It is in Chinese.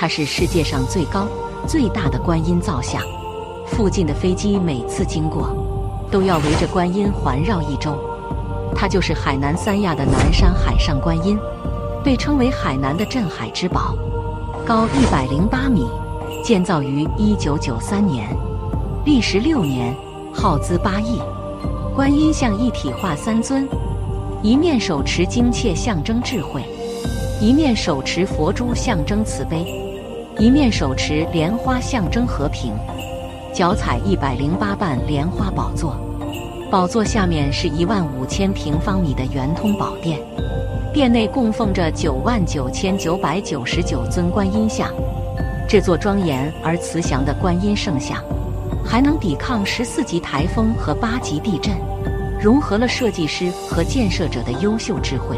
它是世界上最高、最大的观音造像。附近的飞机每次经过，都要围着观音环绕一周。它就是海南三亚的南山海上观音，被称为海南的镇海之宝，高一百零八米，建造于一九九三年，历时六年，耗资八亿。观音像一体化三尊，一面手持金切象征智慧，一面手持佛珠象征慈悲，一面手持莲花象征和平，脚踩一百零八瓣莲花宝座。宝座下面是一万五千平方米的圆通宝殿，殿内供奉着九万九千九百九十九尊观音像。这座庄严而慈祥的观音圣像，还能抵抗十四级台风和八级地震，融合了设计师和建设者的优秀智慧。